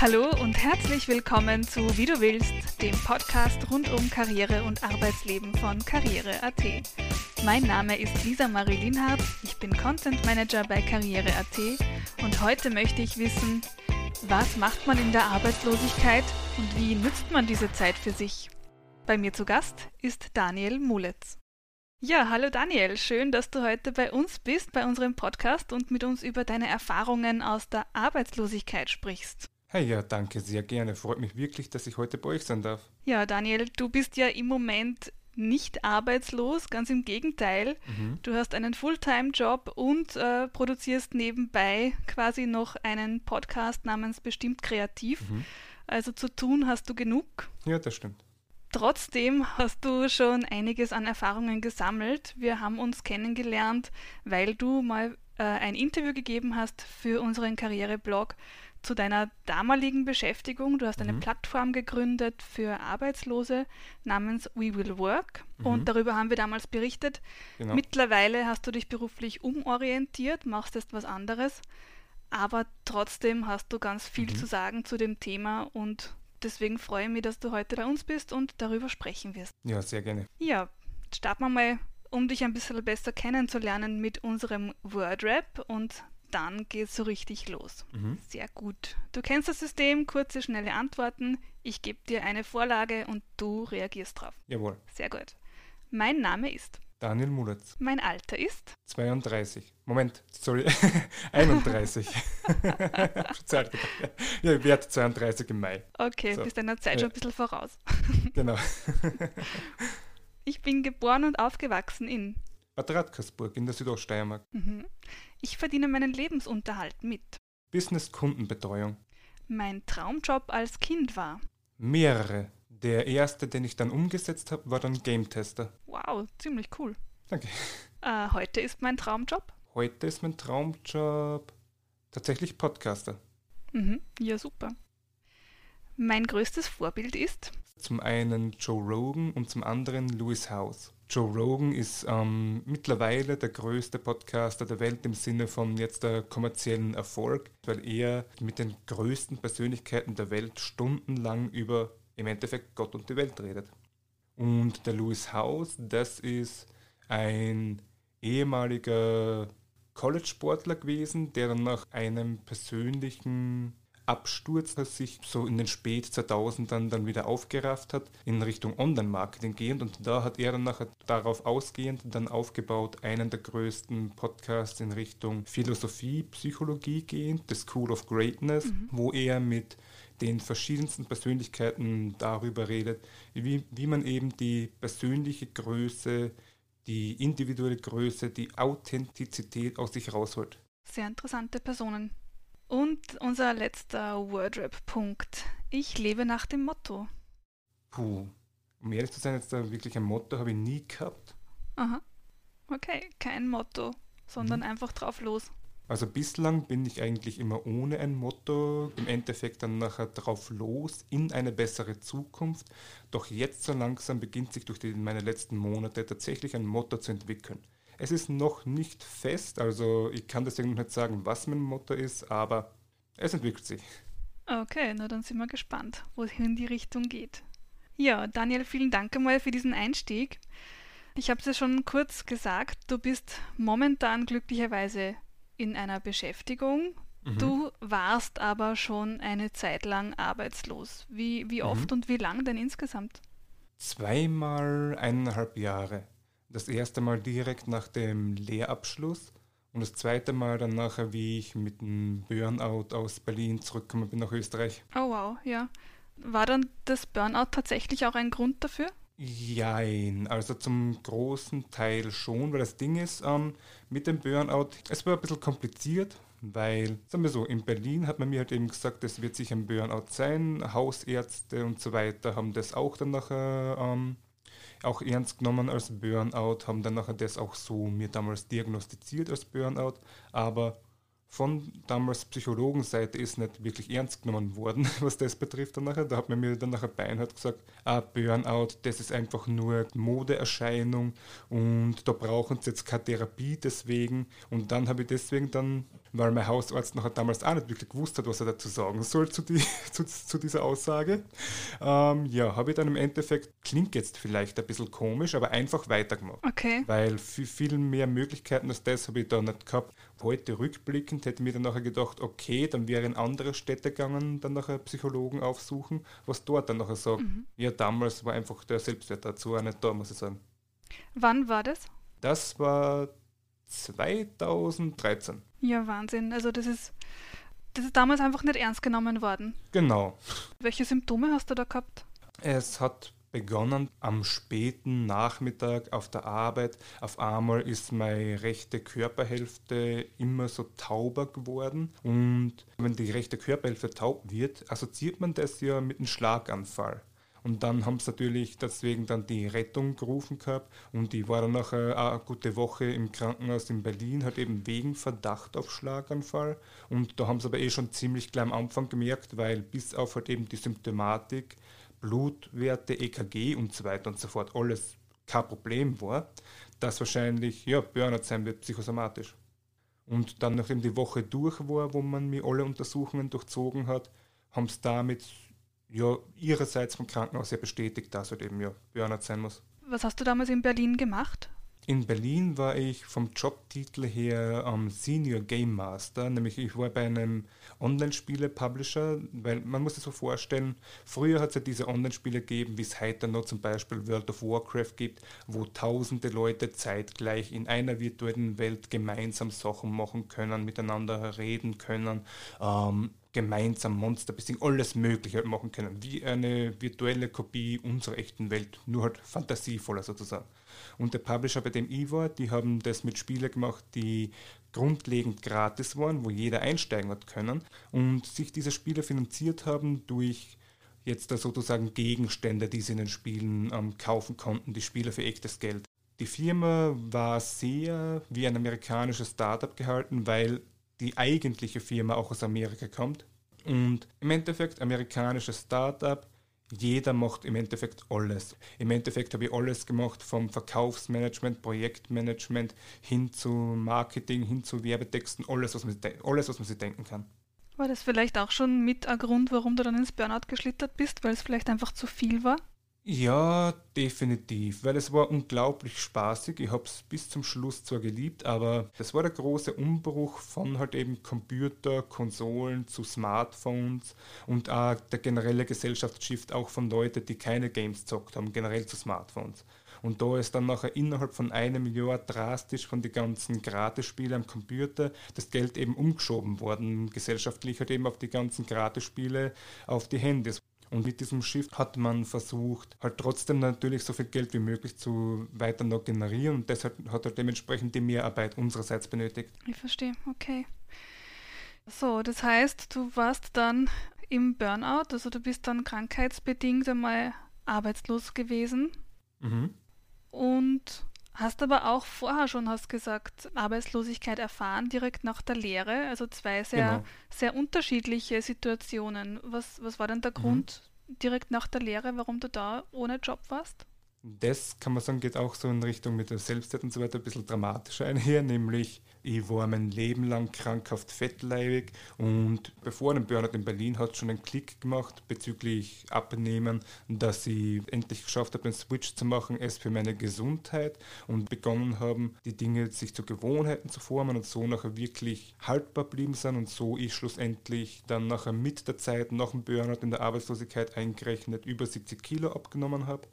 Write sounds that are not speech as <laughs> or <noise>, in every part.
Hallo und herzlich willkommen zu Wie du willst, dem Podcast rund um Karriere und Arbeitsleben von Karriere.at. Mein Name ist Lisa Marie Linhardt, ich bin Content Manager bei Karriere.at und heute möchte ich wissen, was macht man in der Arbeitslosigkeit und wie nützt man diese Zeit für sich? Bei mir zu Gast ist Daniel Muletz. Ja, hallo Daniel, schön, dass du heute bei uns bist, bei unserem Podcast und mit uns über deine Erfahrungen aus der Arbeitslosigkeit sprichst. Hey, ja, danke, sehr gerne. Freut mich wirklich, dass ich heute bei euch sein darf. Ja, Daniel, du bist ja im Moment nicht arbeitslos, ganz im Gegenteil. Mhm. Du hast einen Fulltime-Job und äh, produzierst nebenbei quasi noch einen Podcast namens Bestimmt Kreativ. Mhm. Also zu tun hast du genug. Ja, das stimmt. Trotzdem hast du schon einiges an Erfahrungen gesammelt. Wir haben uns kennengelernt, weil du mal äh, ein Interview gegeben hast für unseren Karriereblog zu deiner damaligen Beschäftigung. Du hast eine mhm. Plattform gegründet für Arbeitslose namens We Will Work mhm. und darüber haben wir damals berichtet. Genau. Mittlerweile hast du dich beruflich umorientiert, machst jetzt was anderes, aber trotzdem hast du ganz viel mhm. zu sagen zu dem Thema und deswegen freue ich mich, dass du heute bei uns bist und darüber sprechen wirst. Ja, sehr gerne. Ja, starten wir mal, um dich ein bisschen besser kennenzulernen mit unserem Wordrap und dann geht es so richtig los. Mhm. Sehr gut. Du kennst das System, kurze, schnelle Antworten. Ich gebe dir eine Vorlage und du reagierst drauf. Jawohl. Sehr gut. Mein Name ist Daniel Muletz. Mein Alter ist 32. Moment, sorry, <laughs> 31. <laughs> ja, ich werde 32 im Mai. Okay, so. bist deiner Zeit ja. schon ein bisschen voraus. <laughs> genau. ich bin geboren und aufgewachsen in Bad Radkersburg in der Südoststeiermark. Mhm. Ich verdiene meinen Lebensunterhalt mit. Business-Kundenbetreuung. Mein Traumjob als Kind war. Mehrere. Der erste, den ich dann umgesetzt habe, war dann Game-Tester. Wow, ziemlich cool. Danke. Äh, heute ist mein Traumjob? Heute ist mein Traumjob tatsächlich Podcaster. Mhm, ja, super. Mein größtes Vorbild ist? Zum einen Joe Rogan und zum anderen Louis House. Joe Rogan ist ähm, mittlerweile der größte Podcaster der Welt im Sinne von jetzt der kommerziellen Erfolg, weil er mit den größten Persönlichkeiten der Welt stundenlang über im Endeffekt Gott und die Welt redet. Und der Louis House, das ist ein ehemaliger College-Sportler gewesen, der dann nach einem persönlichen Absturz, das sich so in den spät 2000ern dann wieder aufgerafft hat, in Richtung Online-Marketing gehend. Und da hat er dann nachher darauf ausgehend dann aufgebaut, einen der größten Podcasts in Richtung Philosophie, Psychologie gehend, The School of Greatness, mhm. wo er mit den verschiedensten Persönlichkeiten darüber redet, wie, wie man eben die persönliche Größe, die individuelle Größe, die Authentizität aus sich rausholt. Sehr interessante Personen. Und unser letzter Wordrap-Punkt. Ich lebe nach dem Motto. Puh, um ehrlich zu sein, jetzt wirklich ein Motto habe ich nie gehabt. Aha. Okay, kein Motto, sondern mhm. einfach drauf los. Also bislang bin ich eigentlich immer ohne ein Motto, im Endeffekt dann nachher drauf los in eine bessere Zukunft. Doch jetzt so langsam beginnt sich durch die, meine letzten Monate tatsächlich ein Motto zu entwickeln. Es ist noch nicht fest, also ich kann deswegen noch nicht sagen, was mein Motto ist, aber es entwickelt sich. Okay, na dann sind wir gespannt, wohin die Richtung geht. Ja, Daniel, vielen Dank einmal für diesen Einstieg. Ich habe es ja schon kurz gesagt, du bist momentan glücklicherweise in einer Beschäftigung. Mhm. Du warst aber schon eine Zeit lang arbeitslos. Wie, wie oft mhm. und wie lang denn insgesamt? Zweimal eineinhalb Jahre. Das erste Mal direkt nach dem Lehrabschluss und das zweite Mal dann nachher, wie ich mit einem Burnout aus Berlin zurückgekommen bin nach Österreich. Oh wow, ja. War dann das Burnout tatsächlich auch ein Grund dafür? Jein, also zum großen Teil schon, weil das Ding ist ähm, mit dem Burnout, es war ein bisschen kompliziert, weil, sagen wir so, in Berlin hat man mir halt eben gesagt, es wird sich ein Burnout sein, Hausärzte und so weiter haben das auch dann nachher ähm, auch ernst genommen als Burnout, haben dann nachher das auch so mir damals diagnostiziert als Burnout, aber von damals Psychologenseite ist nicht wirklich ernst genommen worden, <laughs> was das betrifft dann nachher. Da hat man mir dann nachher Beinhardt gesagt, ah, Burnout, das ist einfach nur Modeerscheinung und da brauchen sie jetzt keine Therapie deswegen. Und dann habe ich deswegen dann weil mein Hausarzt nachher damals auch nicht wirklich gewusst hat, was er dazu sagen soll zu, die, <laughs> zu, zu dieser Aussage. Ähm, ja, habe ich dann im Endeffekt, klingt jetzt vielleicht ein bisschen komisch, aber einfach weitergemacht. Okay. Weil viel, viel mehr Möglichkeiten als das habe ich da nicht gehabt. Heute rückblickend hätte mir dann nachher gedacht, okay, dann wäre in andere Städte gegangen, dann nachher Psychologen aufsuchen, was dort dann nachher sagt. Mhm. Ja, damals war einfach der Selbstwert dazu auch nicht da, muss ich sagen. Wann war das? Das war 2013. Ja, Wahnsinn. Also das ist, das ist damals einfach nicht ernst genommen worden. Genau. Welche Symptome hast du da gehabt? Es hat begonnen am späten Nachmittag auf der Arbeit. Auf einmal ist meine rechte Körperhälfte immer so tauber geworden. Und wenn die rechte Körperhälfte taub wird, assoziiert man das ja mit einem Schlaganfall. Und dann haben sie natürlich deswegen dann die Rettung gerufen gehabt und die war dann nachher eine gute Woche im Krankenhaus in Berlin, halt eben wegen Verdacht auf Schlaganfall. Und da haben sie aber eh schon ziemlich gleich am Anfang gemerkt, weil bis auf halt eben die Symptomatik, Blutwerte, EKG und so weiter und so fort alles kein Problem war, dass wahrscheinlich ja, Burnout sein wird psychosomatisch. Und dann, nachdem die Woche durch war, wo man mir alle Untersuchungen durchzogen hat, haben sie damit ja ihrerseits vom Krankenhaus ja bestätigt, dass halt eben ja Burnout sein muss. Was hast du damals in Berlin gemacht? In Berlin war ich vom Jobtitel her ähm, Senior Game Master, nämlich ich war bei einem Online-Spiele-Publisher, weil man muss sich so vorstellen, früher hat es ja diese Online-Spiele gegeben, wie es heute noch zum Beispiel World of Warcraft gibt, wo tausende Leute zeitgleich in einer virtuellen Welt gemeinsam Sachen machen können, miteinander reden können, ähm, gemeinsam Monster besiegen, alles Mögliche halt machen können, wie eine virtuelle Kopie unserer echten Welt, nur halt fantasievoller sozusagen. Und der Publisher, bei dem ich war, die haben das mit Spielen gemacht, die grundlegend gratis waren, wo jeder einsteigen hat können und sich diese Spiele finanziert haben durch jetzt sozusagen Gegenstände, die sie in den Spielen ähm, kaufen konnten, die Spieler für echtes Geld. Die Firma war sehr wie ein amerikanisches Startup gehalten, weil die eigentliche Firma auch aus Amerika kommt. Und im Endeffekt amerikanisches Startup, jeder macht im Endeffekt alles. Im Endeffekt habe ich alles gemacht, vom Verkaufsmanagement, Projektmanagement hin zu Marketing, hin zu Werbetexten, alles, was man, alles, was man sich denken kann. War das vielleicht auch schon mit ein Grund, warum du dann ins Burnout geschlittert bist, weil es vielleicht einfach zu viel war? Ja, definitiv, weil es war unglaublich spaßig. Ich habe es bis zum Schluss zwar geliebt, aber das war der große Umbruch von halt eben Computer, Konsolen zu Smartphones und auch der generelle Gesellschaftsshift auch von Leuten, die keine Games zockt haben, generell zu Smartphones. Und da ist dann nachher innerhalb von einem Jahr drastisch von den ganzen Gratisspielen am Computer das Geld eben umgeschoben worden, gesellschaftlich halt eben auf die ganzen Gratisspiele auf die Handys. Und mit diesem Shift hat man versucht, halt trotzdem natürlich so viel Geld wie möglich zu weiter noch generieren und deshalb hat er dementsprechend die Mehrarbeit unsererseits benötigt. Ich verstehe, okay. So, das heißt, du warst dann im Burnout, also du bist dann krankheitsbedingt einmal arbeitslos gewesen. Mhm. Und hast aber auch vorher schon, hast gesagt, Arbeitslosigkeit erfahren, direkt nach der Lehre. Also zwei sehr, genau. sehr unterschiedliche Situationen. Was, was war denn der mhm. Grund direkt nach der Lehre, warum du da ohne Job warst? Das kann man sagen, geht auch so in Richtung mit der Selbstwert und so weiter ein bisschen dramatischer <laughs> einher, nämlich ich war mein Leben lang krankhaft fettleibig und bevor dem Burnout in Berlin hat schon einen Klick gemacht bezüglich Abnehmen, dass ich endlich geschafft habe, den Switch zu machen, es für meine Gesundheit und begonnen haben, die Dinge sich zu Gewohnheiten zu formen und so nachher wirklich haltbar blieben sind und so ich schlussendlich dann nachher mit der Zeit nach dem Burnout in der Arbeitslosigkeit eingerechnet über 70 Kilo abgenommen habe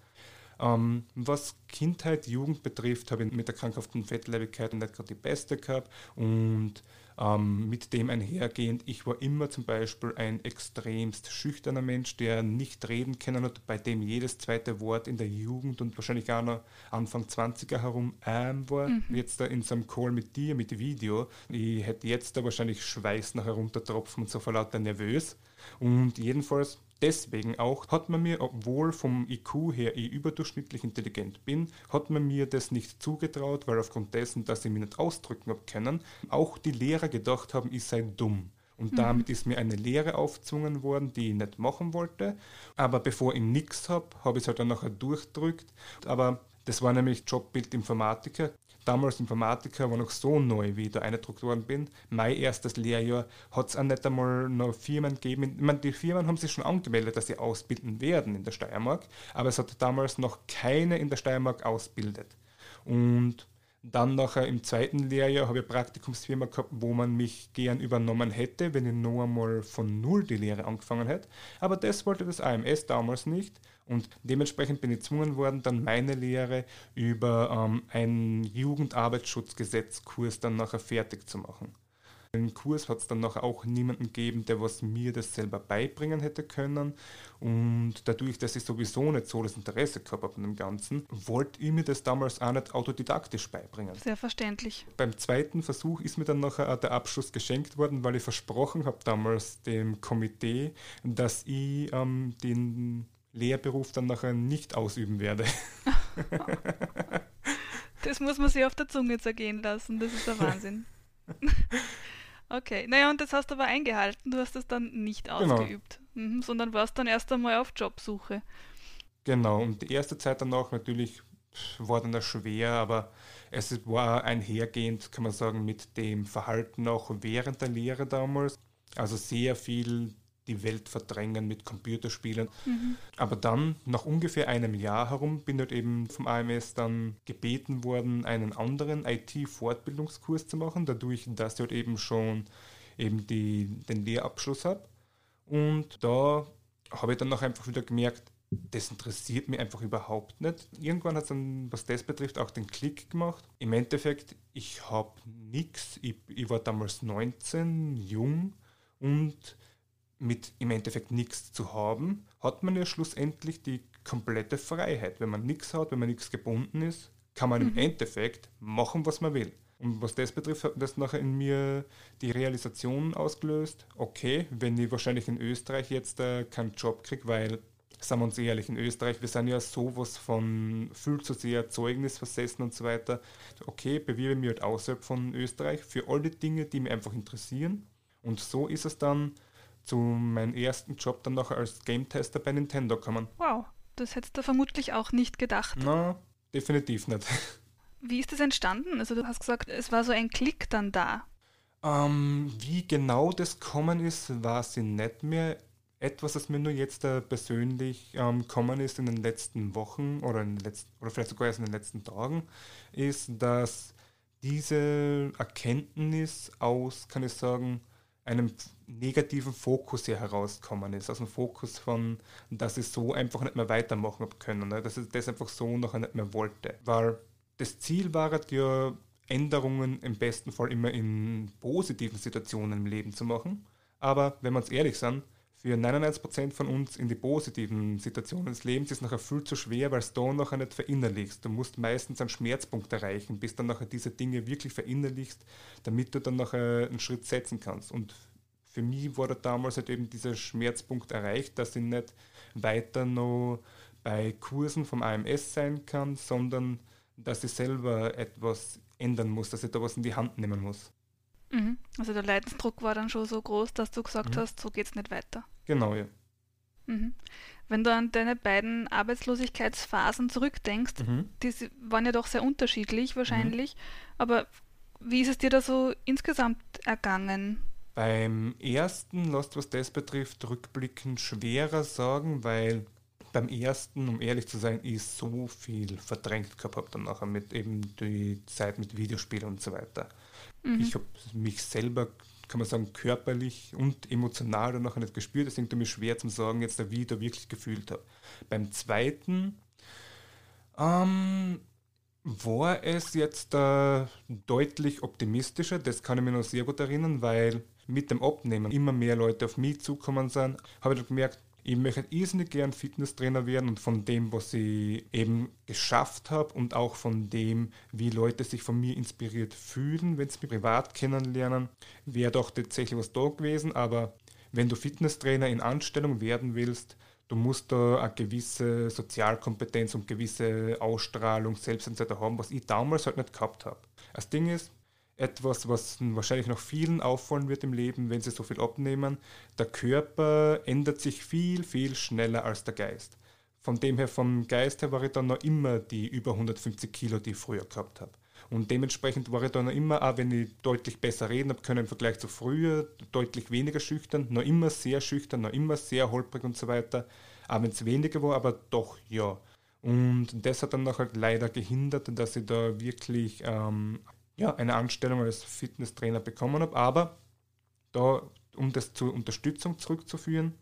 ähm, was Kindheit, Jugend betrifft, habe ich mit der krankhaften Fettleibigkeit nicht gerade die beste gehabt und ähm, mit dem einhergehend, ich war immer zum Beispiel ein extremst schüchterner Mensch, der nicht reden können hat, bei dem jedes zweite Wort in der Jugend und wahrscheinlich auch noch Anfang 20er herum ähm war. Mhm. Jetzt da in so einem Call mit dir, mit Video, ich hätte jetzt da wahrscheinlich Schweiß noch heruntertropfen und so vor lauter nervös. Und jedenfalls deswegen auch hat man mir, obwohl vom IQ her ich überdurchschnittlich intelligent bin, hat man mir das nicht zugetraut, weil aufgrund dessen, dass ich mich nicht ausdrücken habe können, auch die Lehrer gedacht haben, ich sei dumm. Und mhm. damit ist mir eine Lehre aufzwungen worden, die ich nicht machen wollte. Aber bevor ich nichts habe, habe ich es halt dann nachher durchdrückt. Aber das war nämlich Jobbild Informatiker. Damals Informatiker war noch so neu, wie ich da eingedruckt bin. Mein erstes Lehrjahr hat es auch nicht einmal noch Firmen gegeben. Ich meine, die Firmen haben sich schon angemeldet, dass sie ausbilden werden in der Steiermark, aber es hat damals noch keine in der Steiermark ausbildet. Und dann nachher im zweiten Lehrjahr habe ich Praktikumsfirma gehabt, wo man mich gern übernommen hätte, wenn ich noch einmal von Null die Lehre angefangen hätte. Aber das wollte das AMS damals nicht. Und dementsprechend bin ich gezwungen worden, dann meine Lehre über ähm, einen Jugendarbeitsschutzgesetzkurs dann nachher fertig zu machen. Den Kurs hat es dann nachher auch niemanden gegeben, der was mir das selber beibringen hätte können. Und dadurch, dass ich sowieso nicht so das Interesse gehabt habe an dem Ganzen, wollte ich mir das damals auch nicht autodidaktisch beibringen. Sehr verständlich. Beim zweiten Versuch ist mir dann nachher auch der Abschluss geschenkt worden, weil ich versprochen habe damals dem Komitee, dass ich ähm, den Lehrberuf dann nachher nicht ausüben werde. <laughs> das muss man sich auf der Zunge zergehen lassen, das ist der Wahnsinn. <laughs> okay, naja, und das hast du aber eingehalten, du hast es dann nicht genau. ausgeübt, genau. mhm, sondern warst dann erst einmal auf Jobsuche. Genau, und die erste Zeit danach natürlich war dann schwer, aber es war einhergehend, kann man sagen, mit dem Verhalten auch während der Lehre damals. Also sehr viel die Welt verdrängen mit Computerspielen. Mhm. Aber dann, nach ungefähr einem Jahr herum, bin ich eben vom AMS dann gebeten worden, einen anderen IT-Fortbildungskurs zu machen, dadurch, dass ich halt eben schon eben die, den Lehrabschluss habe. Und da habe ich dann auch einfach wieder gemerkt, das interessiert mich einfach überhaupt nicht. Irgendwann hat es dann, was das betrifft, auch den Klick gemacht. Im Endeffekt, ich habe nichts. Ich, ich war damals 19, jung und mit im Endeffekt nichts zu haben, hat man ja schlussendlich die komplette Freiheit. Wenn man nichts hat, wenn man nichts gebunden ist, kann man mhm. im Endeffekt machen, was man will. Und was das betrifft, hat das nachher in mir die Realisation ausgelöst, okay, wenn ich wahrscheinlich in Österreich jetzt äh, keinen Job kriege, weil, sagen wir uns ehrlich, in Österreich, wir sind ja sowas von viel zu sehr Zeugnis versessen und so weiter. Okay, bewirbe mich halt außerhalb von Österreich für all die Dinge, die mich einfach interessieren. Und so ist es dann zu meinem ersten Job dann noch als Game Tester bei Nintendo kommen. Wow, das hättest du vermutlich auch nicht gedacht. Na, definitiv nicht. <laughs> Wie ist das entstanden? Also du hast gesagt, es war so ein Klick dann da. Ähm, wie genau das kommen ist, weiß ich nicht mehr. Etwas, das mir nur jetzt äh, persönlich ähm, kommen ist in den letzten Wochen oder, in den letzten, oder vielleicht sogar erst in den letzten Tagen, ist, dass diese Erkenntnis aus, kann ich sagen, einem negativen Fokus hier herausgekommen ist. Aus dem Fokus von, dass ich so einfach nicht mehr weitermachen habe können. Ne? Dass ich das einfach so noch nicht mehr wollte. Weil das Ziel war ja, Änderungen im besten Fall immer in positiven Situationen im Leben zu machen. Aber wenn wir uns ehrlich sind, für 99% von uns in die positiven Situationen des Lebens ist nachher viel zu schwer, weil es da nachher nicht verinnerlichst. Du musst meistens einen Schmerzpunkt erreichen, bis dann nachher diese Dinge wirklich verinnerlichst, damit du dann nachher einen Schritt setzen kannst. Und für mich war da damals halt eben dieser Schmerzpunkt erreicht, dass ich nicht weiter noch bei Kursen vom AMS sein kann, sondern dass ich selber etwas ändern muss, dass ich da was in die Hand nehmen muss. Mhm. Also der Leidensdruck war dann schon so groß, dass du gesagt mhm. hast, so geht es nicht weiter. Genau, ja. Mhm. Wenn du an deine beiden Arbeitslosigkeitsphasen zurückdenkst, mhm. die waren ja doch sehr unterschiedlich wahrscheinlich, mhm. aber wie ist es dir da so insgesamt ergangen? Beim ersten, lasst was das betrifft, rückblickend schwerer sagen, weil beim ersten, um ehrlich zu sein, ich so viel verdrängt gehabt habe dann nachher mit eben die Zeit mit Videospielen und so weiter. Mhm. Ich habe mich selber kann man sagen, körperlich und emotional dann nachher nicht gespürt. Deswegen tut mir schwer zu sagen, jetzt wie ich da wirklich gefühlt habe. Beim zweiten ähm, war es jetzt äh, deutlich optimistischer, das kann ich mir noch sehr gut erinnern, weil mit dem Abnehmen immer mehr Leute auf mich zukommen sind, habe ich gemerkt, ich möchte irrsinnig gern Fitnesstrainer werden und von dem, was ich eben geschafft habe und auch von dem, wie Leute sich von mir inspiriert fühlen, wenn sie mich privat kennenlernen, wäre doch tatsächlich was da gewesen. Aber wenn du Fitnesstrainer in Anstellung werden willst, du musst da eine gewisse Sozialkompetenz und gewisse Ausstrahlung, Selbstentscheidung haben, was ich damals halt nicht gehabt habe. Das Ding ist, etwas, was wahrscheinlich noch vielen auffallen wird im Leben, wenn sie so viel abnehmen. Der Körper ändert sich viel, viel schneller als der Geist. Von dem her, vom Geist her war ich dann noch immer die über 150 Kilo, die ich früher gehabt habe. Und dementsprechend war ich da noch immer, auch wenn ich deutlich besser reden habe können im Vergleich zu früher, deutlich weniger schüchtern, noch immer sehr schüchtern, noch immer sehr holprig und so weiter. Auch wenn es weniger war, aber doch, ja. Und das hat dann noch halt leider gehindert, dass ich da wirklich ähm, ja, eine Anstellung als Fitnesstrainer bekommen habe. Aber da, um das zur Unterstützung zurückzuführen,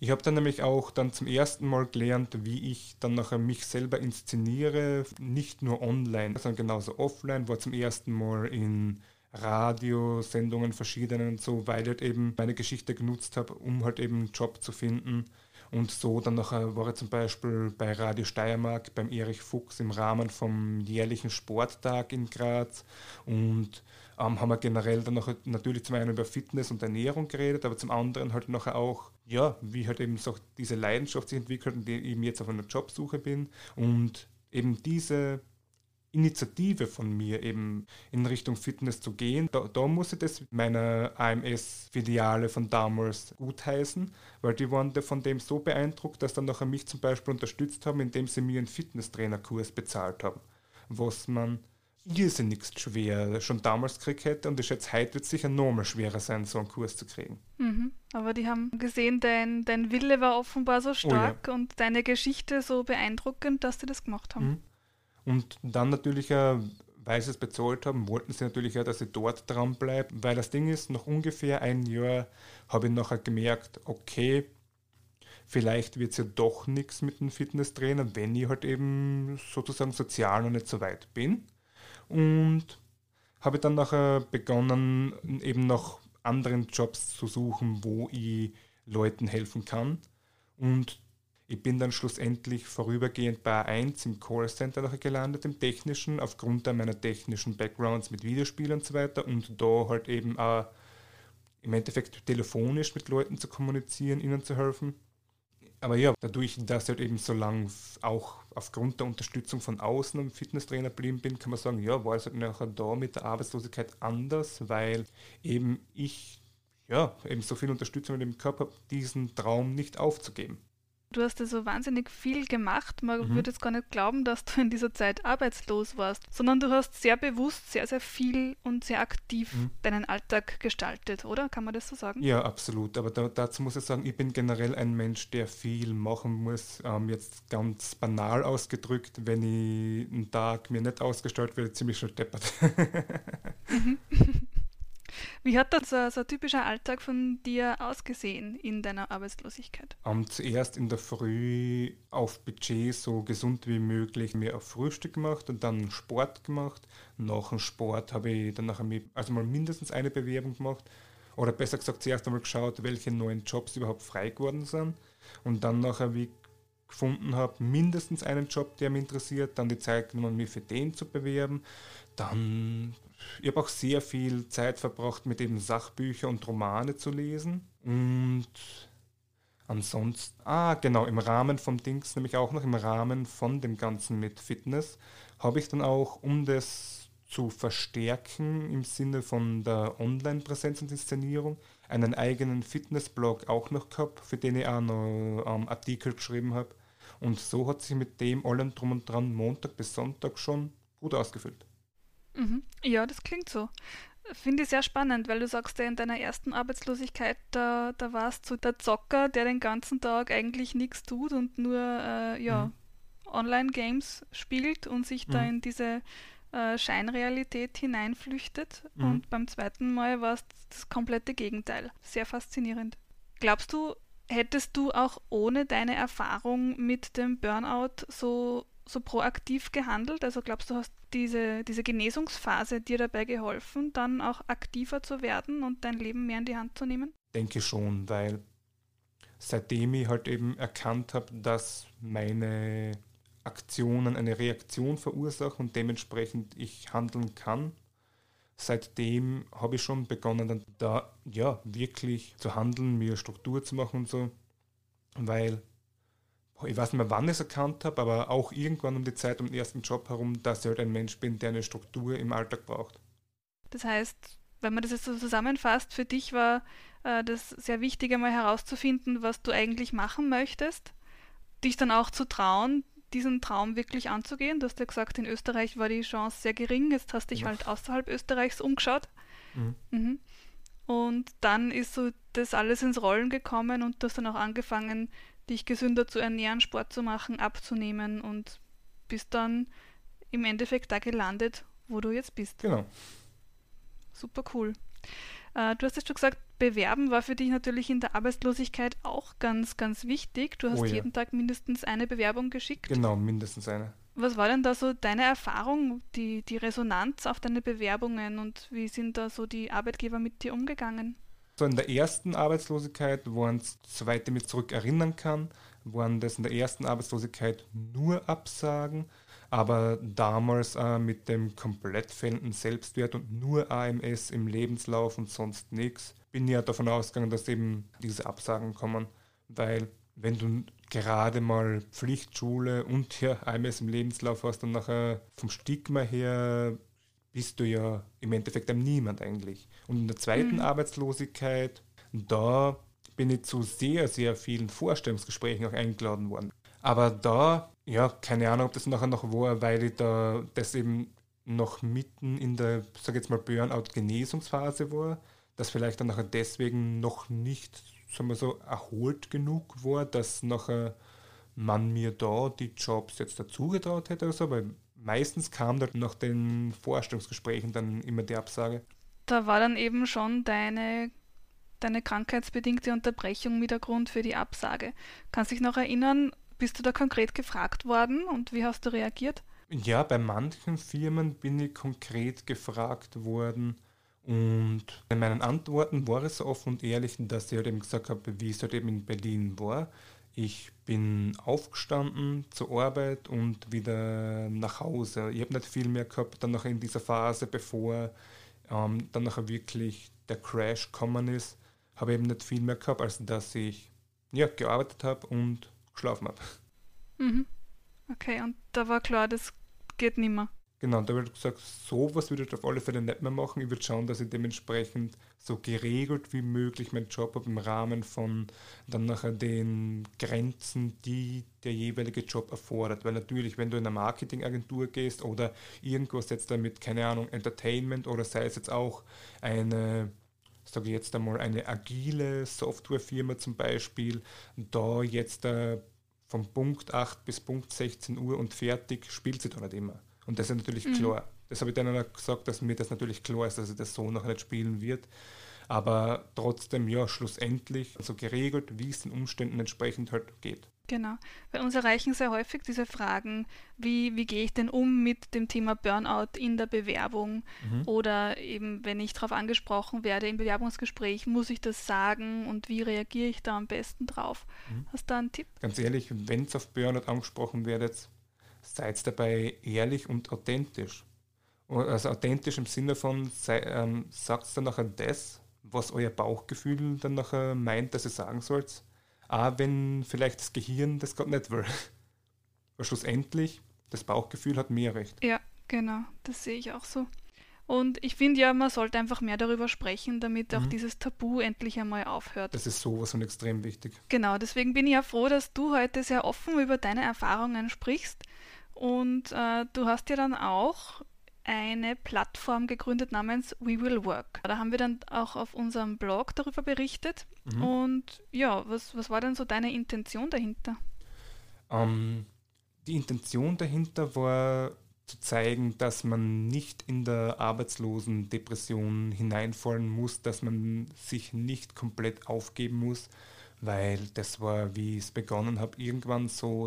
ich habe dann nämlich auch dann zum ersten Mal gelernt, wie ich dann nachher mich selber inszeniere, nicht nur online, sondern genauso offline, war zum ersten Mal in Radiosendungen verschiedenen und so, weil ich halt eben meine Geschichte genutzt habe, um halt eben einen Job zu finden. Und so dann nachher war ich zum Beispiel bei Radio Steiermark beim Erich Fuchs im Rahmen vom jährlichen Sporttag in Graz. Und ähm, haben wir generell dann noch natürlich zum einen über Fitness und Ernährung geredet, aber zum anderen halt nachher auch, ja, wie halt eben so diese Leidenschaft sich entwickelt und ich eben jetzt auf einer Jobsuche bin. Und eben diese Initiative von mir eben in Richtung Fitness zu gehen. Da, da muss ich das meiner AMS-Filiale von damals gutheißen, weil die waren von dem so beeindruckt, dass dann nachher mich zum Beispiel unterstützt haben, indem sie mir einen Fitnesstrainerkurs bezahlt haben, was man irrsinnig schwer schon damals gekriegt hätte und ich schätze, heute wird es sicher nochmal schwerer sein, so einen Kurs zu kriegen. Mhm. Aber die haben gesehen, dein, dein Wille war offenbar so stark oh ja. und deine Geschichte so beeindruckend, dass sie das gemacht haben. Mhm. Und dann natürlich, äh, weil sie es bezahlt haben, wollten sie natürlich auch, dass ich dort dran bleibe, weil das Ding ist, nach ungefähr ein Jahr habe ich nachher gemerkt, okay, vielleicht wird es ja doch nichts mit dem Fitnesstrainer, wenn ich halt eben sozusagen sozial noch nicht so weit bin. Und habe dann nachher begonnen, eben noch anderen Jobs zu suchen, wo ich Leuten helfen kann. Und ich bin dann schlussendlich vorübergehend bei 1 im Callcenter nachher gelandet, im technischen, aufgrund meiner technischen Backgrounds mit Videospielen und so weiter und da halt eben auch im Endeffekt telefonisch mit Leuten zu kommunizieren, ihnen zu helfen aber ja, dadurch, dass ich halt eben so lange auch aufgrund der Unterstützung von außen am Fitnesstrainer geblieben bin, kann man sagen, ja, war es halt nachher da mit der Arbeitslosigkeit anders, weil eben ich ja eben so viel Unterstützung mit dem Körper diesen Traum nicht aufzugeben. Du hast ja so wahnsinnig viel gemacht. Man mhm. würde jetzt gar nicht glauben, dass du in dieser Zeit arbeitslos warst, sondern du hast sehr bewusst, sehr, sehr viel und sehr aktiv mhm. deinen Alltag gestaltet, oder? Kann man das so sagen? Ja, absolut. Aber da, dazu muss ich sagen, ich bin generell ein Mensch, der viel machen muss. Ähm, jetzt ganz banal ausgedrückt, wenn ich einen Tag mir nicht ausgestellt werde, ziemlich schnell deppert. mhm. <laughs> <laughs> Wie hat das so, so ein typischer Alltag von dir ausgesehen in deiner Arbeitslosigkeit? Um, zuerst in der Früh auf Budget so gesund wie möglich mir auf Frühstück gemacht und dann Sport gemacht. Nach dem Sport habe ich dann nachher also mal mindestens eine Bewerbung gemacht oder besser gesagt zuerst einmal geschaut, welche neuen Jobs überhaupt frei geworden sind und dann nachher wie gefunden habe, mindestens einen Job, der mich interessiert, dann die Zeit genommen, mich für den zu bewerben, dann ich habe auch sehr viel Zeit verbracht, mit eben Sachbücher und Romane zu lesen. Und ansonsten, ah, genau, im Rahmen vom Dings, nämlich auch noch im Rahmen von dem Ganzen mit Fitness, habe ich dann auch, um das zu verstärken im Sinne von der Online-Präsenz und Inszenierung, einen eigenen Fitnessblog auch noch gehabt, für den ich auch noch ähm, Artikel geschrieben habe. Und so hat sich mit dem allem drum und dran Montag bis Sonntag schon gut ausgefüllt. Mhm. Ja, das klingt so. Finde ich sehr spannend, weil du sagst ja in deiner ersten Arbeitslosigkeit, da, da warst du der Zocker, der den ganzen Tag eigentlich nichts tut und nur äh, ja, mhm. Online-Games spielt und sich mhm. da in diese äh, Scheinrealität hineinflüchtet. Mhm. Und beim zweiten Mal war es das komplette Gegenteil. Sehr faszinierend. Glaubst du, hättest du auch ohne deine Erfahrung mit dem Burnout so so proaktiv gehandelt? Also glaubst du, hast diese, diese Genesungsphase dir dabei geholfen, dann auch aktiver zu werden und dein Leben mehr in die Hand zu nehmen? Denke schon, weil seitdem ich halt eben erkannt habe, dass meine Aktionen eine Reaktion verursachen und dementsprechend ich handeln kann, seitdem habe ich schon begonnen, dann da ja wirklich zu handeln, mir Struktur zu machen und so, weil ich weiß nicht mehr, wann ich es erkannt habe, aber auch irgendwann um die Zeit um den ersten Job herum, dass ich halt ein Mensch bin, der eine Struktur im Alltag braucht. Das heißt, wenn man das jetzt so zusammenfasst, für dich war äh, das sehr wichtig, einmal herauszufinden, was du eigentlich machen möchtest, dich dann auch zu trauen, diesen Traum wirklich anzugehen? Du hast ja gesagt, in Österreich war die Chance sehr gering. Jetzt hast du dich Ja. halt außerhalb Österreichs umgeschaut. Mhm. Mhm. Und dann ist so das alles ins Rollen gekommen und du hast dann auch angefangen, dich gesünder zu ernähren, Sport zu machen, abzunehmen und bist dann im Endeffekt da gelandet, wo du jetzt bist. Genau. Super cool. Äh, du hast jetzt schon gesagt, Bewerben war für dich natürlich in der Arbeitslosigkeit auch ganz, ganz wichtig. Du hast Oh ja. jeden Tag mindestens eine Bewerbung geschickt. Genau, mindestens eine. Was war denn da so deine Erfahrung, die, die Resonanz auf deine Bewerbungen und wie sind da so die Arbeitgeber mit dir umgegangen? So in der ersten Arbeitslosigkeit waren es, soweit ich mich zurück erinnern kann, waren das in der ersten Arbeitslosigkeit nur Absagen, aber damals äh, mit dem komplett fehlenden Selbstwert und nur AMS im Lebenslauf und sonst nichts, bin ich ja davon ausgegangen, dass eben diese Absagen kommen, weil wenn du gerade mal Pflichtschule und ja AMS im Lebenslauf hast und nachher vom Stigma her bist du ja im Endeffekt ein Niemand eigentlich. Und in der zweiten Mhm. Arbeitslosigkeit, da bin ich zu sehr, sehr vielen Vorstellungsgesprächen auch eingeladen worden. Aber da, ja, keine Ahnung, ob das nachher noch war, weil ich da das eben noch mitten in der, sag jetzt mal, Burnout-Genesungsphase war, dass vielleicht dann nachher deswegen noch nicht, sagen wir so, erholt genug war, dass nachher man mir da die Jobs jetzt dazugetraut hätte oder so, weil meistens kam dann nach den Vorstellungsgesprächen dann immer die Absage. Da war dann eben schon deine, deine krankheitsbedingte Unterbrechung mit der Grund für die Absage. Kannst dich noch erinnern, bist du da konkret gefragt worden und wie hast du reagiert? Ja, bei manchen Firmen bin ich konkret gefragt worden und in meinen Antworten war es so offen und ehrlich, dass ich halt eben gesagt habe, wie es halt eben in Berlin war. Ich bin aufgestanden zur Arbeit und wieder nach Hause. Ich habe nicht viel mehr gehabt, dann noch in dieser Phase, bevor ähm, dann nachher wirklich der Crash gekommen ist, habe ich eben nicht viel mehr gehabt, als dass ich ja, gearbeitet habe und geschlafen habe. Mhm. Okay, und da war klar, das geht nimmer. Genau, da wird gesagt, sowas würde ich auf alle Fälle nicht mehr machen. Ich würde schauen, dass ich dementsprechend so geregelt wie möglich meinen Job habe im Rahmen von dann nachher den Grenzen, die der jeweilige Job erfordert. Weil natürlich, wenn du in eine Marketingagentur gehst oder irgendwas jetzt damit, keine Ahnung, Entertainment oder sei es jetzt auch eine, sage ich jetzt einmal, eine agile Softwarefirma zum Beispiel, da jetzt äh, von Punkt 8 bis Punkt 16 Uhr und fertig spielt sie da nicht immer. Und das ist natürlich Mhm. klar. Das habe ich dann auch gesagt, dass mir das natürlich klar ist, dass ich das so noch nicht spielen wird. Aber trotzdem, ja, schlussendlich so geregelt, wie es den Umständen entsprechend halt geht. Genau. Bei uns erreichen sehr häufig diese Fragen, wie, wie gehe ich denn um mit dem Thema Burnout in der Bewerbung Mhm. oder eben, wenn ich darauf angesprochen werde im Bewerbungsgespräch, muss ich das sagen und wie reagiere ich da am besten drauf? Mhm. Hast du da einen Tipp? Ganz ehrlich, wenn es auf Burnout angesprochen werdet, seid dabei ehrlich und authentisch. Also authentisch im Sinne von, sei, ähm, sagt dann nachher das, was euer Bauchgefühl dann nachher meint, dass ihr sagen sollt. Auch wenn vielleicht das Gehirn das gerade nicht will. <laughs> Aber schlussendlich, das Bauchgefühl hat mehr recht. Ja, genau, das sehe ich auch so. Und ich finde ja, man sollte einfach mehr darüber sprechen, damit auch Mhm. dieses Tabu endlich einmal aufhört. Das ist sowas von extrem wichtig. Genau, deswegen bin ich ja froh, dass du heute sehr offen über deine Erfahrungen sprichst. Und äh, du hast ja dann auch eine Plattform gegründet namens We Will Work. Da haben wir dann auch auf unserem Blog darüber berichtet. Mhm. Und ja, was, was war denn so deine Intention dahinter? Ähm, die Intention dahinter war zu zeigen, dass man nicht in der arbeitslosen Depression hineinfallen muss, dass man sich nicht komplett aufgeben muss, weil das war, wie ich es begonnen habe, irgendwann so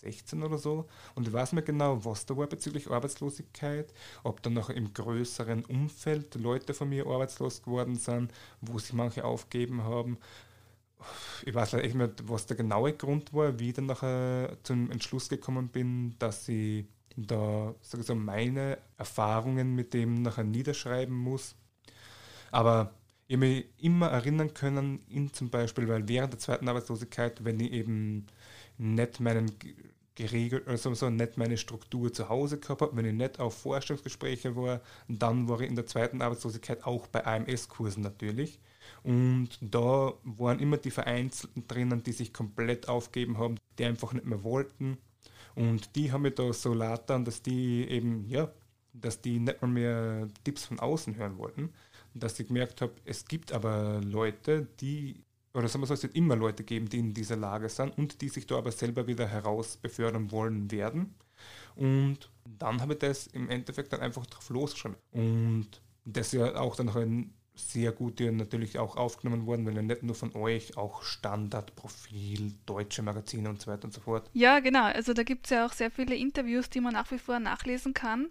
2016 oder so. Und ich weiß nicht genau, was da war bezüglich Arbeitslosigkeit, ob dann noch im größeren Umfeld Leute von mir arbeitslos geworden sind, wo sich manche aufgeben haben ich weiß nicht, was der genaue Grund war, wie ich dann nachher zum Entschluss gekommen bin, dass ich da ich so, meine Erfahrungen mit dem nachher niederschreiben muss. Aber ich mich immer erinnern können, in zum Beispiel, weil während der zweiten Arbeitslosigkeit, wenn ich eben nicht meinen ge- geregelt, also so nicht meine Struktur zu Hause gehabt habe, wenn ich nicht auf Vorstellungsgespräche war, dann war ich in der zweiten Arbeitslosigkeit auch bei AMS-Kursen natürlich. Und da waren immer die Vereinzelten drinnen, die sich komplett aufgeben haben, die einfach nicht mehr wollten. Und die haben mir da so latern, dass die eben, ja, dass die nicht mal mehr Tipps von außen hören wollten. Dass ich gemerkt habe, es gibt aber Leute, die, oder sagen wir so, es wird immer Leute geben, die in dieser Lage sind und die sich da aber selber wieder heraus befördern wollen werden. Und dann habe ich das im Endeffekt dann einfach drauf losgeschrieben. Und das ja auch dann noch ein sehr gut ja natürlich auch aufgenommen worden, weil ja nicht nur von euch, auch Standardprofil, deutsche Magazine und so weiter und so fort. Ja, genau. Also da gibt es ja auch sehr viele Interviews, die man nach wie vor nachlesen kann.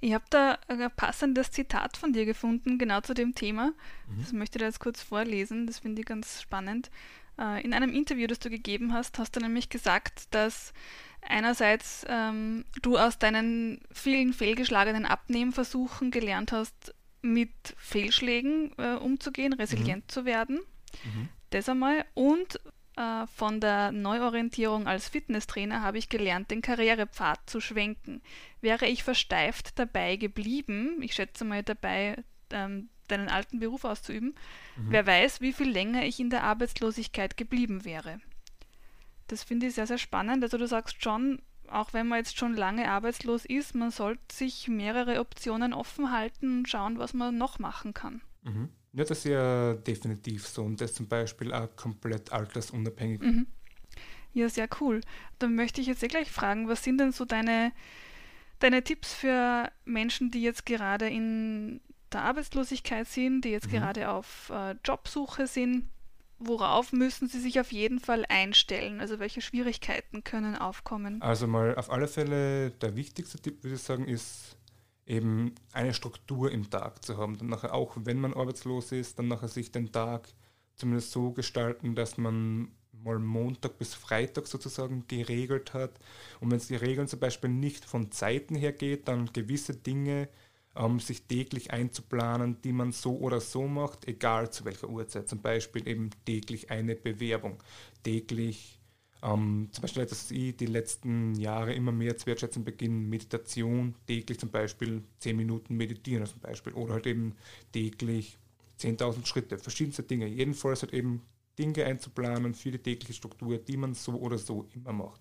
Ich habe da ein passendes Zitat von dir gefunden, genau zu dem Thema. Mhm. Das möchte ich jetzt kurz vorlesen, das finde ich ganz spannend. Äh, in einem Interview, das du gegeben hast, hast du nämlich gesagt, dass einerseits ähm, du aus deinen vielen fehlgeschlagenen Abnehmversuchen gelernt hast, mit Fehlschlägen äh, umzugehen, resilient mhm. zu werden. Mhm. Das einmal. Und äh, von der Neuorientierung als Fitnesstrainer habe ich gelernt, den Karrierepfad zu schwenken. Wäre ich versteift dabei geblieben, ich schätze mal dabei, ähm, deinen alten Beruf auszuüben, mhm. wer weiß, wie viel länger ich in der Arbeitslosigkeit geblieben wäre. Das finde ich sehr, sehr spannend. Also du sagst schon, auch wenn man jetzt schon lange arbeitslos ist, man sollte sich mehrere Optionen offen halten und schauen, was man noch machen kann. Mhm. Ja, das ist ja definitiv so und das zum Beispiel auch komplett altersunabhängig. Mhm. Ja, sehr cool. Dann möchte ich jetzt eh gleich fragen, was sind denn so deine, deine Tipps für Menschen, die jetzt gerade in der Arbeitslosigkeit sind, die jetzt mhm. gerade auf äh, Jobsuche sind? Worauf müssen Sie sich auf jeden Fall einstellen? Also welche Schwierigkeiten können aufkommen? Also mal auf alle Fälle der wichtigste Tipp, würde ich sagen, ist eben eine Struktur im Tag zu haben. Dann nachher auch, wenn man arbeitslos ist, dann nachher sich den Tag zumindest so gestalten, dass man mal Montag bis Freitag sozusagen geregelt hat. Und wenn es die Regeln zum Beispiel nicht von Zeiten her geht, dann gewisse Dinge ähm, sich täglich einzuplanen, die man so oder so macht, egal zu welcher Uhrzeit. Zum Beispiel eben täglich eine Bewerbung, täglich ähm, zum Beispiel, dass ich die letzten Jahre immer mehr zu wertschätzen beginne, Meditation, täglich zum Beispiel 10 Minuten meditieren zum Beispiel oder halt eben täglich 10.000 Schritte, verschiedenste Dinge. Jedenfalls halt eben Dinge einzuplanen für die tägliche Struktur, die man so oder so immer macht.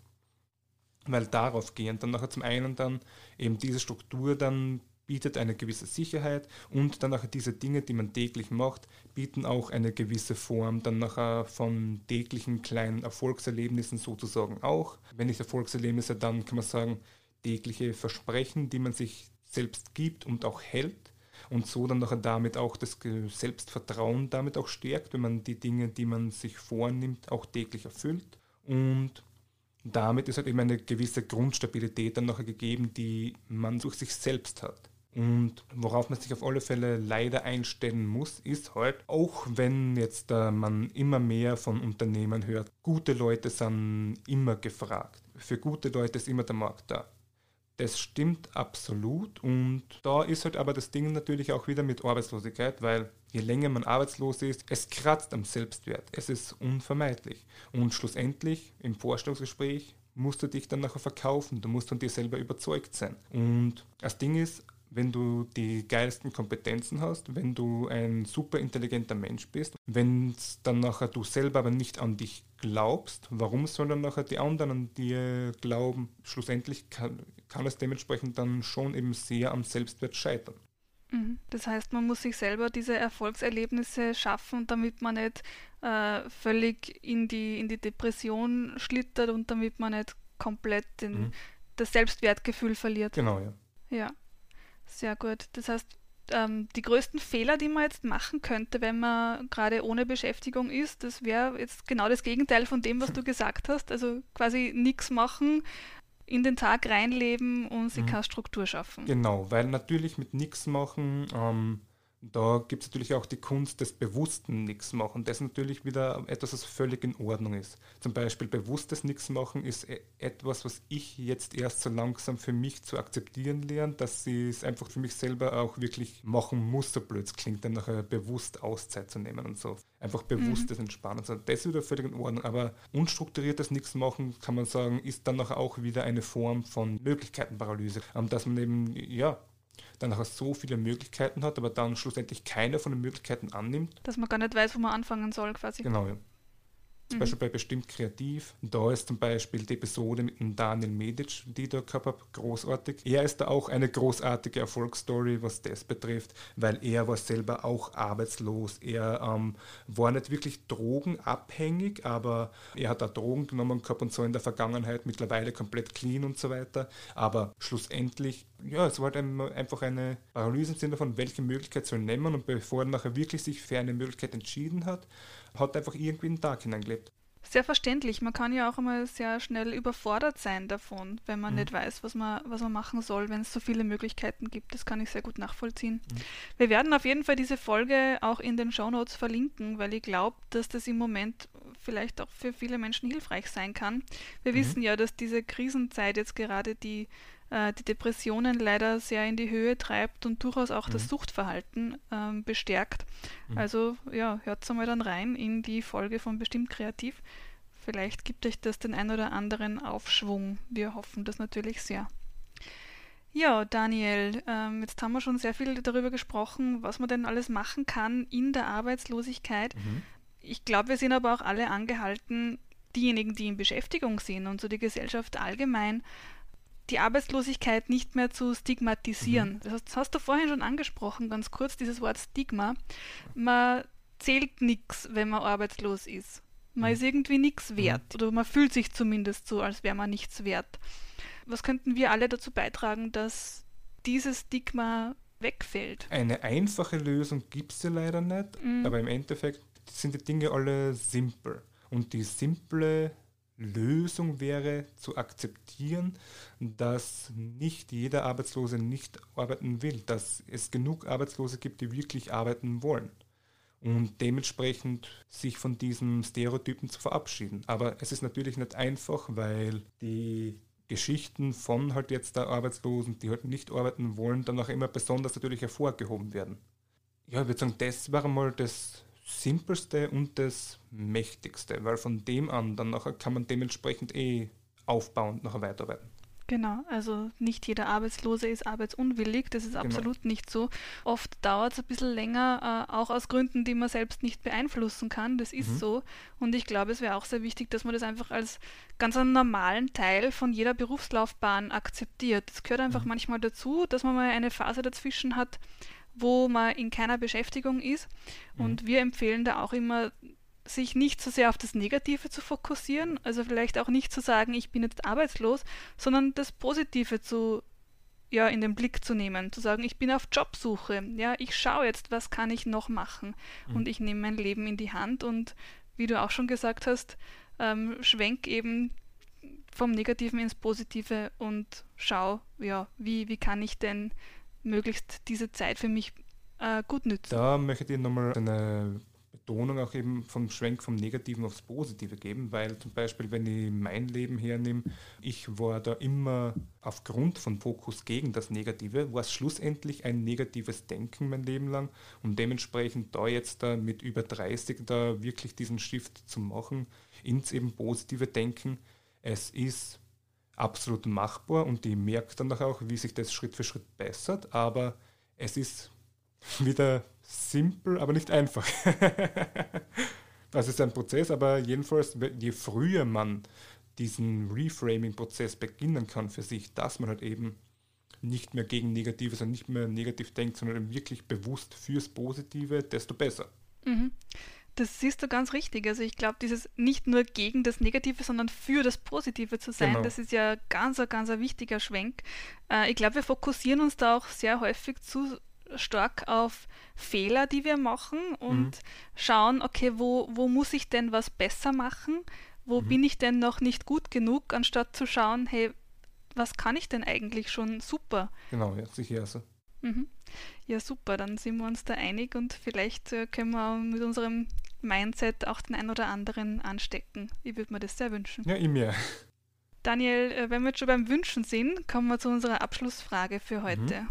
Weil darauf gehend dann nachher zum einen dann eben diese Struktur dann bietet eine gewisse Sicherheit und dann nachher diese Dinge, die man täglich macht, bieten auch eine gewisse Form dann nachher von täglichen kleinen Erfolgserlebnissen sozusagen auch. Wenn nicht Erfolgserlebnisse, dann kann man sagen, tägliche Versprechen, die man sich selbst gibt und auch hält und so dann nachher damit auch das Selbstvertrauen damit auch stärkt, wenn man die Dinge, die man sich vornimmt, auch täglich erfüllt und damit ist halt eben eine gewisse Grundstabilität dann nachher gegeben, die man durch sich selbst hat. Und worauf man sich auf alle Fälle leider einstellen muss, ist halt, auch wenn jetzt äh, man immer mehr von Unternehmen hört, gute Leute sind immer gefragt. Für gute Leute ist immer der Markt da. Das stimmt absolut und da ist halt aber das Ding natürlich auch wieder mit Arbeitslosigkeit, weil je länger man arbeitslos ist, es kratzt am Selbstwert. Es ist unvermeidlich. Und schlussendlich im Vorstellungsgespräch musst du dich dann nachher verkaufen, du musst von dir selber überzeugt sein. Und das Ding ist, wenn du die geilsten Kompetenzen hast, wenn du ein super intelligenter Mensch bist, wenn dann nachher du selber aber nicht an dich glaubst, warum sollen dann nachher die anderen an dir glauben? Schlussendlich kann, kann es dementsprechend dann schon eben sehr am Selbstwert scheitern. Mhm. Das heißt, man muss sich selber diese Erfolgserlebnisse schaffen, damit man nicht äh, völlig in die, in die Depression schlittert und damit man nicht komplett den, mhm. das Selbstwertgefühl verliert. Genau, ja. Ja. Sehr gut. Das heißt, ähm, die größten Fehler, die man jetzt machen könnte, wenn man gerade ohne Beschäftigung ist, das wäre jetzt genau das Gegenteil von dem, was du gesagt hast. Also quasi nichts machen, in den Tag reinleben und sich mhm. keine Struktur schaffen. Genau, weil natürlich mit nichts machen ähm, da gibt es natürlich auch die Kunst des bewussten Nichtmachen. Das ist natürlich wieder etwas, was völlig in Ordnung ist. Zum Beispiel bewusstes Nichtmachen ist e-, etwas, was ich jetzt erst so langsam für mich zu akzeptieren lerne, dass ich es einfach für mich selber auch wirklich machen muss, so blöd es klingt, dann nachher bewusst Auszeit zu nehmen und so. Einfach bewusstes mhm. Entspannen. Also das ist wieder völlig in Ordnung. Aber unstrukturiertes Nichtmachen, kann man sagen, ist dann nachher auch wieder eine Form von Möglichkeitenparalyse. Dass man eben, ja, dann auch so viele Möglichkeiten hat, aber dann schlussendlich keine von den Möglichkeiten annimmt. Dass man gar nicht weiß, wo man anfangen soll, quasi. Genau, ja. zum mhm. Beispiel bei Bestimmt Kreativ. Da ist zum Beispiel die Episode mit dem Daniel Medic, die ich da gehabt habe, großartig. Er ist da auch eine großartige Erfolgsstory, was das betrifft, weil er war selber auch arbeitslos. Er ähm, war nicht wirklich drogenabhängig, aber er hat auch Drogen genommen gehabt und so in der Vergangenheit, mittlerweile komplett clean und so weiter. Aber schlussendlich, ja, es war halt einfach eine Paralyse im Sinne davon, welche Möglichkeit soll nehmen und bevor er nachher wirklich sich für eine Möglichkeit entschieden hat, hat einfach irgendwie einen Tag hineingelebt. Sehr verständlich. Man kann ja auch einmal sehr schnell überfordert sein davon, wenn man mhm. nicht weiß, was man, was man machen soll, wenn es so viele Möglichkeiten gibt. Das kann ich sehr gut nachvollziehen. Mhm. Wir werden auf jeden Fall diese Folge auch in den Show Notes verlinken, weil ich glaube, dass das im Moment vielleicht auch für viele Menschen hilfreich sein kann. Wir mhm. wissen ja, dass diese Krisenzeit jetzt gerade die äh, die Depressionen leider sehr in die Höhe treibt und durchaus auch mhm. das Suchtverhalten ähm, bestärkt. Mhm. Also ja, hört einmal dann rein in die Folge von Bestimmt Kreativ. Vielleicht gibt euch das den ein oder anderen Aufschwung. Wir hoffen das natürlich sehr. Ja, Daniel, ähm, jetzt haben wir schon sehr viel darüber gesprochen, was man denn alles machen kann in der Arbeitslosigkeit. Mhm. Ich glaube, wir sind aber auch alle angehalten, diejenigen, die in Beschäftigung sind und so die Gesellschaft allgemein, die Arbeitslosigkeit nicht mehr zu stigmatisieren. Mhm. Das, hast, das hast du vorhin schon angesprochen, ganz kurz, dieses Wort Stigma. Man zählt nichts, wenn man arbeitslos ist. Man mhm. ist irgendwie nichts mhm. wert oder man fühlt sich zumindest so, als wäre man nichts wert. Was könnten wir alle dazu beitragen, dass dieses Stigma wegfällt? Eine einfache Lösung gibt es ja leider nicht, mhm. aber im Endeffekt sind die Dinge alle simpel. Und die simple Lösung wäre zu akzeptieren, dass nicht jeder Arbeitslose nicht arbeiten will, dass es genug Arbeitslose gibt, die wirklich arbeiten wollen und dementsprechend sich von diesen Stereotypen zu verabschieden. Aber es ist natürlich nicht einfach, weil die Geschichten von halt jetzt der Arbeitslosen, die halt nicht arbeiten wollen, dann auch immer besonders natürlich hervorgehoben werden. Ja, ich würde sagen, das wäre mal das simpelste und das mächtigste, weil von dem an dann nachher kann man dementsprechend eh aufbauend nachher weiterarbeiten. Genau, also nicht jeder Arbeitslose ist arbeitsunwillig, das ist genau. absolut nicht so. Oft dauert es ein bisschen länger, äh, auch aus Gründen, die man selbst nicht beeinflussen kann, das ist mhm. so. Und ich glaube, es wäre auch sehr wichtig, dass man das einfach als ganz einen normalen Teil von jeder Berufslaufbahn akzeptiert. Es gehört einfach mhm. manchmal dazu, dass man mal eine Phase dazwischen hat, wo man in keiner Beschäftigung ist. Mhm. Und wir empfehlen da auch immer, sich nicht so sehr auf das Negative zu fokussieren, also vielleicht auch nicht zu sagen, ich bin jetzt arbeitslos, sondern das Positive zu ja in den Blick zu nehmen, zu sagen, ich bin auf Jobsuche, ja, ich schaue jetzt, was kann ich noch machen mhm. und ich nehme mein Leben in die Hand und wie du auch schon gesagt hast, ähm, schwenk eben vom Negativen ins Positive und schau, ja, wie, wie kann ich denn möglichst diese Zeit für mich äh, gut nützen. Da möchte ich nochmal eine Betonung auch eben vom Schwenk vom Negativen aufs Positive geben, weil zum Beispiel, wenn ich mein Leben hernehme, ich war da immer aufgrund von Fokus gegen das Negative, war es schlussendlich ein negatives Denken mein Leben lang und dementsprechend da jetzt da mit über 30 da wirklich diesen Shift zu machen ins eben positive Denken. Es ist absolut machbar und die merkt dann auch, wie sich das Schritt für Schritt bessert, aber es ist <laughs> wieder simpel, aber nicht einfach. <laughs> das ist ein Prozess, aber jedenfalls, je früher man diesen Reframing-Prozess beginnen kann für sich, dass man halt eben nicht mehr gegen Negatives und nicht mehr negativ denkt, sondern wirklich bewusst fürs Positive, desto besser. Mhm. Das siehst du ganz richtig. Also ich glaube, dieses nicht nur gegen das Negative, sondern für das Positive zu sein, genau. das ist ja ganz, ganz ein wichtiger Schwenk. Äh, ich glaube, wir fokussieren uns da auch sehr häufig zu stark auf Fehler, die wir machen und mhm. schauen, okay, wo, wo muss ich denn was besser machen? Wo mhm. bin ich denn noch nicht gut genug, anstatt zu schauen, hey, was kann ich denn eigentlich schon super? Genau, ja, sicher. Also. Mhm. Ja, super, dann sind wir uns da einig und vielleicht äh, können wir mit unserem Mindset auch den einen oder anderen anstecken. Ich würde mir das sehr wünschen. Ja, ich mir. Daniel, äh, wenn wir jetzt schon beim Wünschen sind, kommen wir zu unserer Abschlussfrage für heute. Mhm.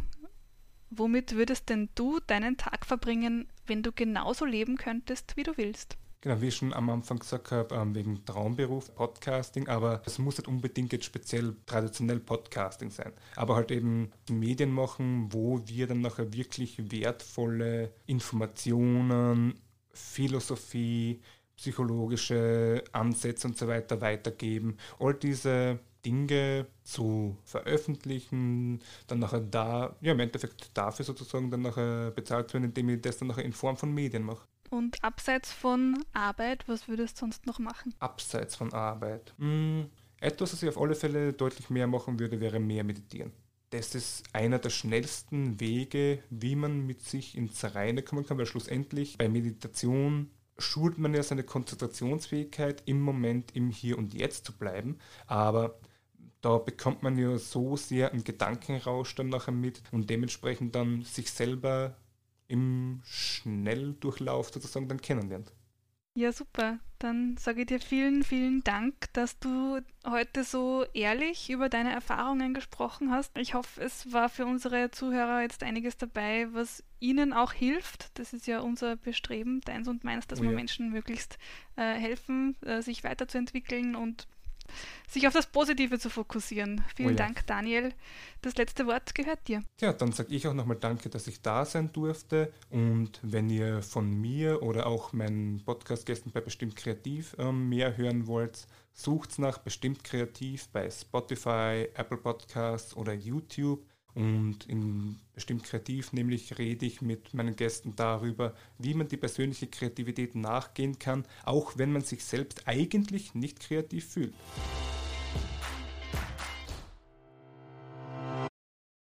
Womit würdest denn du deinen Tag verbringen, wenn du genauso leben könntest, wie du willst? Genau, wie ich schon am Anfang gesagt habe, ähm, wegen Traumberuf, Podcasting, aber es muss nicht unbedingt jetzt speziell traditionell Podcasting sein, aber halt eben Medien machen, wo wir dann nachher wirklich wertvolle Informationen, Philosophie, psychologische Ansätze und so weiter weitergeben. All diese Dinge zu veröffentlichen, dann nachher da, ja im Endeffekt dafür sozusagen dann nachher bezahlt zu werden, indem ich das dann nachher in Form von Medien mache. Und abseits von Arbeit, was würdest du sonst noch machen? Abseits von Arbeit. Hm, etwas, was ich auf alle Fälle deutlich mehr machen würde, wäre mehr meditieren. Das ist einer der schnellsten Wege, wie man mit sich ins Reine kommen kann, weil schlussendlich bei Meditation schult man ja seine Konzentrationsfähigkeit im Moment, im Hier und Jetzt zu bleiben. Aber da bekommt man ja so sehr einen Gedankenrausch dann nachher mit und dementsprechend dann sich selber im Schnelldurchlauf sozusagen dann kennenlernt. Ja, super. Dann sage ich dir vielen, vielen Dank, dass du heute so ehrlich über deine Erfahrungen gesprochen hast. Ich hoffe, es war für unsere Zuhörer jetzt einiges dabei, was ihnen auch hilft. Das ist ja unser Bestreben, deins und meins, dass oh ja. wir Menschen möglichst äh, helfen, äh, sich weiterzuentwickeln und sich auf das Positive zu fokussieren. Vielen oh ja. Dank, Daniel. Das letzte Wort gehört dir. Ja, dann sage ich auch nochmal Danke, dass ich da sein durfte. Und wenn ihr von mir oder auch meinen Podcast-Gästen bei Bestimmt Kreativ ähm, mehr hören wollt, sucht nach Bestimmt Kreativ bei Spotify, Apple Podcasts oder YouTube. Und in bestimmt kreativ, nämlich rede ich mit meinen Gästen darüber, wie man die persönliche Kreativität nachgehen kann, auch wenn man sich selbst eigentlich nicht kreativ fühlt.